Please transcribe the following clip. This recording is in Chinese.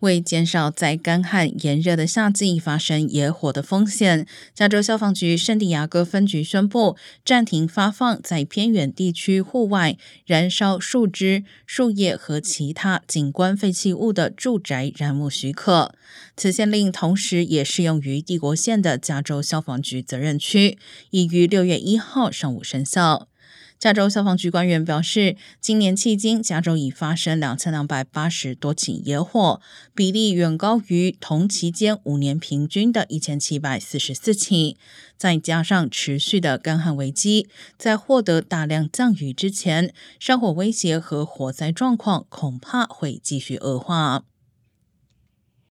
为减少在干旱炎热的夏季发生野火的风险，加州消防局圣地亚哥分局宣布暂停发放在偏远地区户外燃烧树枝、树叶和其他景观废弃物的住宅燃物许可。此限令同时也适用于帝国县的加州消防局责任区，已于六月一号上午生效。加州消防局官员表示，今年迄今，加州已发生两千两百八十多起野火，比例远高于同期间五年平均的一千七百四十四起。再加上持续的干旱危机，在获得大量降雨之前，山火威胁和火灾状况恐怕会继续恶化。